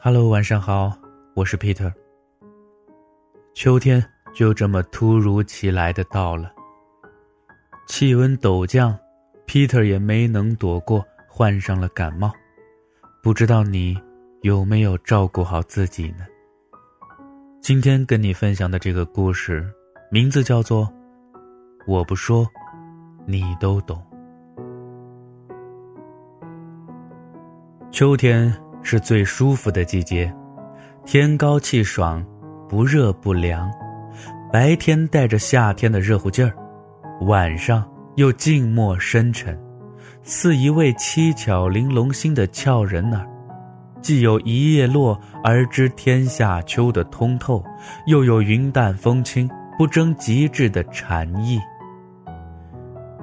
Hello，晚上好，我是 Peter。秋天就这么突如其来的到了，气温陡降，Peter 也没能躲过，患上了感冒。不知道你有没有照顾好自己呢？今天跟你分享的这个故事，名字叫做《我不说，你都懂》。秋天。是最舒服的季节，天高气爽，不热不凉，白天带着夏天的热乎劲儿，晚上又静默深沉，似一位七巧玲珑心的俏人儿，既有一叶落而知天下秋的通透，又有云淡风轻不争极致的禅意。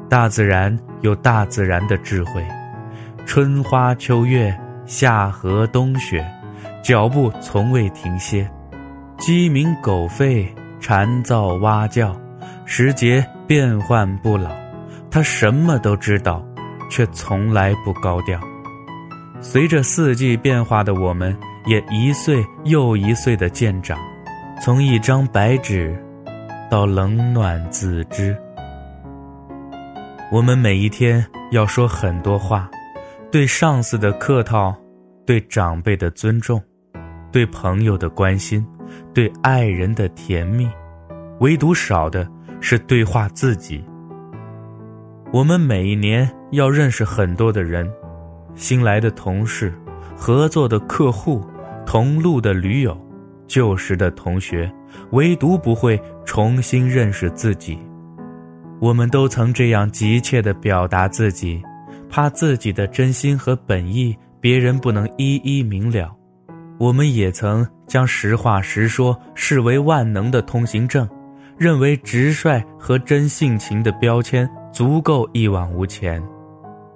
大自然有大自然的智慧，春花秋月。夏荷冬雪，脚步从未停歇，鸡鸣狗吠，蝉噪蛙叫，时节变幻不老。他什么都知道，却从来不高调。随着四季变化的我们，也一岁又一岁的渐长，从一张白纸，到冷暖自知。我们每一天要说很多话。对上司的客套，对长辈的尊重，对朋友的关心，对爱人的甜蜜，唯独少的是对话自己。我们每一年要认识很多的人，新来的同事，合作的客户，同路的驴友，旧时的同学，唯独不会重新认识自己。我们都曾这样急切地表达自己。怕自己的真心和本意别人不能一一明了，我们也曾将实话实说视为万能的通行证，认为直率和真性情的标签足够一往无前。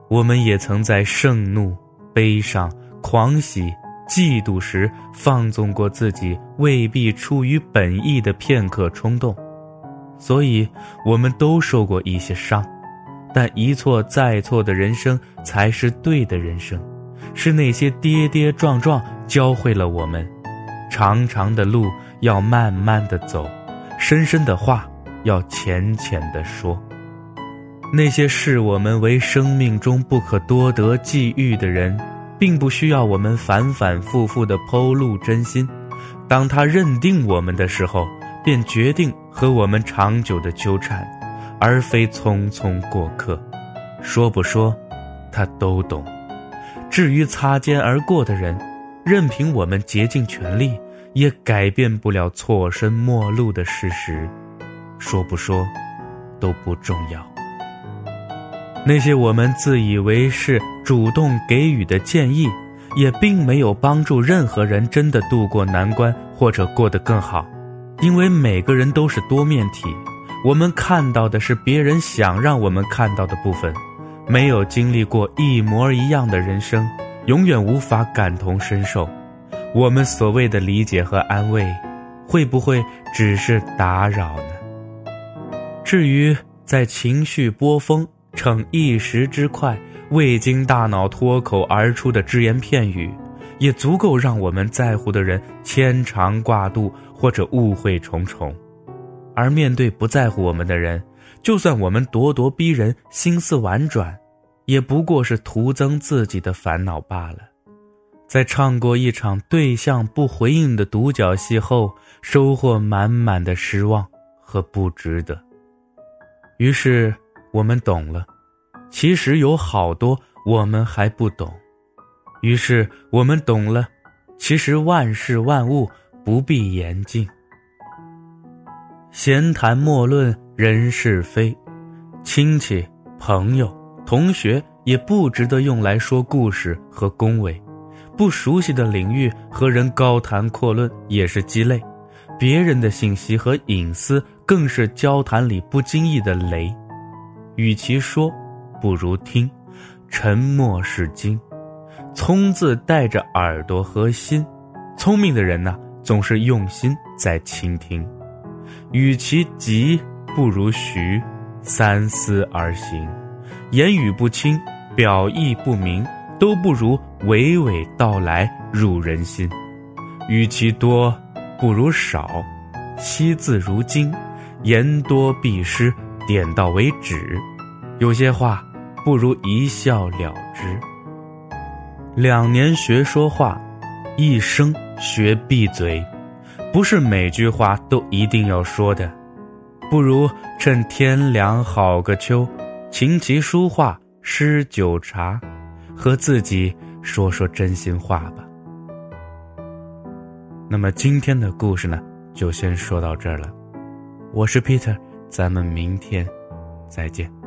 我们也曾在盛怒、悲伤、狂喜、嫉妒时放纵过自己未必出于本意的片刻冲动，所以我们都受过一些伤。但一错再错的人生才是对的人生，是那些跌跌撞撞教会了我们，长长的路要慢慢的走，深深的话要浅浅的说。那些视我们为生命中不可多得际遇的人，并不需要我们反反复复的剖露真心，当他认定我们的时候，便决定和我们长久的纠缠。而非匆匆过客，说不说，他都懂。至于擦肩而过的人，任凭我们竭尽全力，也改变不了错身陌路的事实。说不说，都不重要。那些我们自以为是主动给予的建议，也并没有帮助任何人真的度过难关或者过得更好，因为每个人都是多面体。我们看到的是别人想让我们看到的部分，没有经历过一模一样的人生，永远无法感同身受。我们所谓的理解和安慰，会不会只是打扰呢？至于在情绪波峰逞一时之快，未经大脑脱口而出的只言片语，也足够让我们在乎的人牵肠挂肚或者误会重重。而面对不在乎我们的人，就算我们咄咄逼人、心思婉转，也不过是徒增自己的烦恼罢了。在唱过一场对象不回应的独角戏后，收获满满的失望和不值得。于是我们懂了，其实有好多我们还不懂。于是我们懂了，其实万事万物不必言尽。闲谈莫论人是非，亲戚、朋友、同学也不值得用来说故事和恭维。不熟悉的领域和人高谈阔论也是鸡肋，别人的信息和隐私更是交谈里不经意的雷。与其说，不如听。沉默是金，聪字带着耳朵和心。聪明的人呢，总是用心在倾听。与其急，不如徐，三思而行。言语不清，表意不明，都不如娓娓道来入人心。与其多，不如少。惜字如金，言多必失，点到为止。有些话不如一笑了之。两年学说话，一生学闭嘴。不是每句话都一定要说的，不如趁天凉好个秋，琴棋书画诗酒茶，和自己说说真心话吧。那么今天的故事呢，就先说到这儿了。我是 Peter，咱们明天再见。